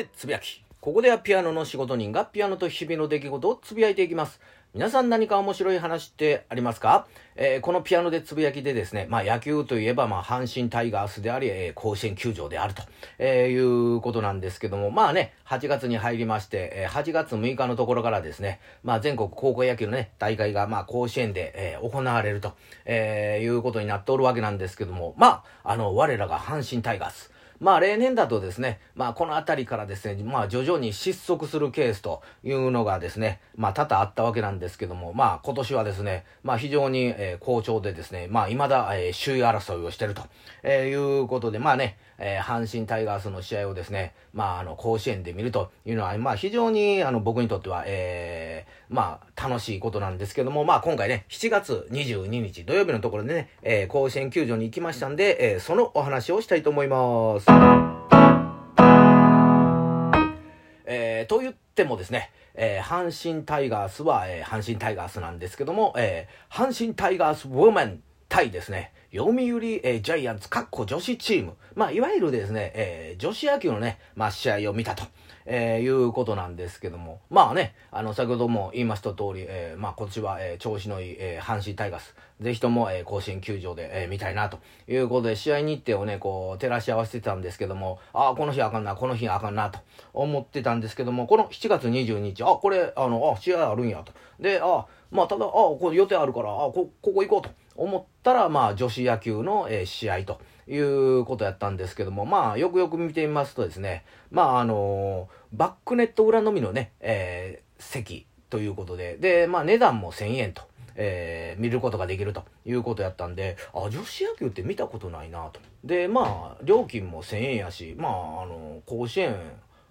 でつぶやき。ここではピアノの仕事人がピアノと日々の出来事をつぶやいていきます。皆さん何か面白い話ってありますか、えー、このピアノでつぶやきでですね、まあ野球といえば、まあ阪神タイガースであり、えー、甲子園球場であると、えー、いうことなんですけども、まあね、8月に入りまして、え、8月6日のところからですね、まあ全国高校野球のね、大会が、まあ甲子園で、え、行われると、え、いうことになっておるわけなんですけども、まあ、あの、我らが阪神タイガース、まあ例年だとですね、まあこの辺りからですね、まあ徐々に失速するケースというのがですね、まあ多々あったわけなんですけども、まあ今年はですね、まあ非常に、え、好調でですね、まあ未だ、え、首位争いをしてると、え、いうことで、まあね、え、阪神タイガースの試合をですね、まああの甲子園で見るというのは、まあ非常にあの僕にとっては、えー、まあ楽しいことなんですけども、まあ今回ね、7月22日土曜日のところでね、えー、甲子園球場に行きましたんで、えー、そのお話をしたいと思います。えー、と言ってもですね、えー、阪神タイガースは、えー、阪神タイガースなんですけども、えー、阪神タイガースウォーメン対ですね、読売、えー、ジャイアンツ、かっこ女子チーム。まあ、いわゆるですね、えー、女子野球のね、まあ、試合を見たと。えー、いうことなんですけども、まあね、あの、先ほども言いました通り、えー、まあ今年は、えー、調子のいい、えー、阪神タイガース、ぜひとも、えー、甲子園球場で、えー、見たいなと。いうことで、試合日程をね、こう、照らし合わせてたんですけども、ああ、この日あかんな、この日あかんな、と。思ってたんですけども、この7月22日、あ、これ、あの、あ、試合あるんやと。で、あ、まあ、ただ、あ、これ予定あるから、あ、こ、ここ行こうと思ったら、まあ、女子野球の、えー、試合と。いうことやったんですけども、まあ、よくよく見てみますとですね、まあ、あのー、バックネット裏のみのね、えー、席ということで、で、まあ、値段も1000円と。えー、見ることができるということやったんで、あ、女子野球って見たことないなと。で、まあ、料金も1000円やし、まあ、あの、甲子園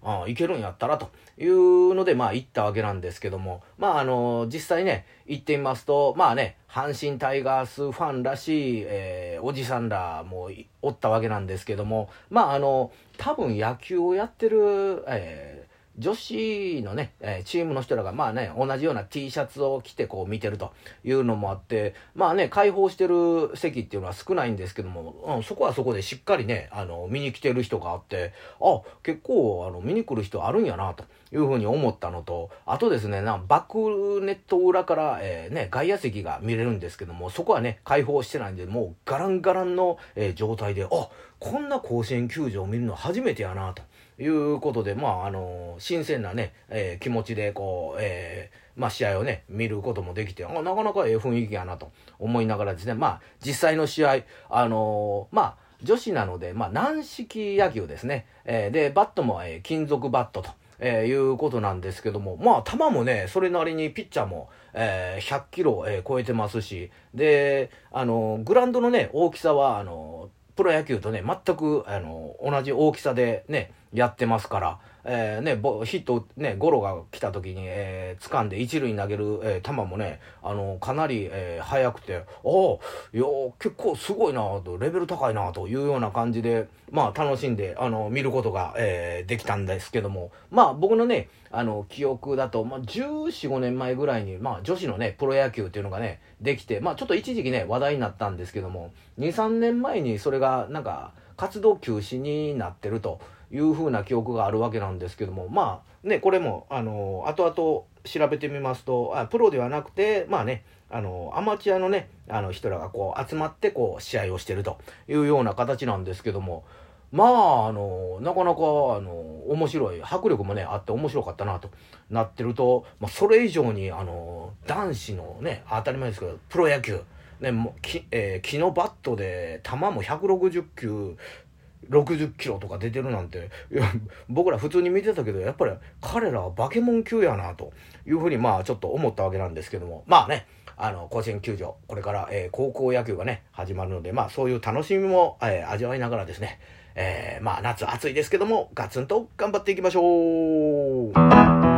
あ行けるんやったらというので、まあ行ったわけなんですけども、まああの、実際ね、行ってみますと、まあね、阪神タイガースファンらしい、えー、おじさんらもおったわけなんですけども、まああの、多分野球をやってる、えー女子のね、え、チームの人らがまあね、同じような T シャツを着てこう見てるというのもあって、まあね、開放してる席っていうのは少ないんですけども、うん、そこはそこでしっかりね、あの、見に来てる人があって、あ、結構、あの、見に来る人あるんやな、というふうに思ったのと、あとですね、なバックネット裏から、えー、ね、外野席が見れるんですけども、そこはね、開放してないんで、もうガランガランの、えー、状態で、あ、こんな甲子園球場を見るの初めてやな、と。いうことで、まあ、あの、新鮮なね、えー、気持ちで、こう、えー、まあ、試合をね、見ることもできて、あなかなかええ雰囲気やなと思いながらですね、まあ、実際の試合、あのー、まあ、女子なので、まあ、軟式野球ですね。えー、で、バットも、えー、金属バットと。えー、いうことなんですけども、まあ、球もね、それなりにピッチャーも、えー、100キロ、えー、超えてますし、で、あの、グラウンドのね、大きさは、あの、プロ野球とね、全く、あの、同じ大きさでね、やってますから、えー、ね、ヒット、ね、ゴロが来た時に、えー、掴んで一塁に投げる、えー、球もね、あの、かなり、えー、速くて、おおいや結構すごいなと、レベル高いなというような感じで、まあ、楽しんで、あの、見ることが、えー、できたんですけども、まあ、僕のね、あの、記憶だと、まあ、14、5年前ぐらいに、まあ、女子のね、プロ野球っていうのがね、できて、まあ、ちょっと一時期ね、話題になったんですけども、2、3年前にそれが、なんか、活動休止になってると。いうふうな記憶があるわけなんですけどもまあねこれもあの後々調べてみますとあプロではなくてまあねあのアマチュアのねあの人らがこう集まってこう試合をしてるというような形なんですけどもまあ、あの、なかなか、あの、面白い、迫力もね、あって面白かったなとなってると、まあ、それ以上に、あの、男子のね、当たり前ですけど、プロ野球、ね、もきえー、木のバットで、球も160球60キロとか出てるなんて、いや、僕ら普通に見てたけど、やっぱり彼らはバケモン級やな、というふうに、まあちょっと思ったわけなんですけども、まあね、あの、甲子園球場、これから、えー、高校野球がね、始まるので、まあそういう楽しみも、えー、味わいながらですね、えー、まあ夏暑いですけども、ガツンと頑張っていきましょう。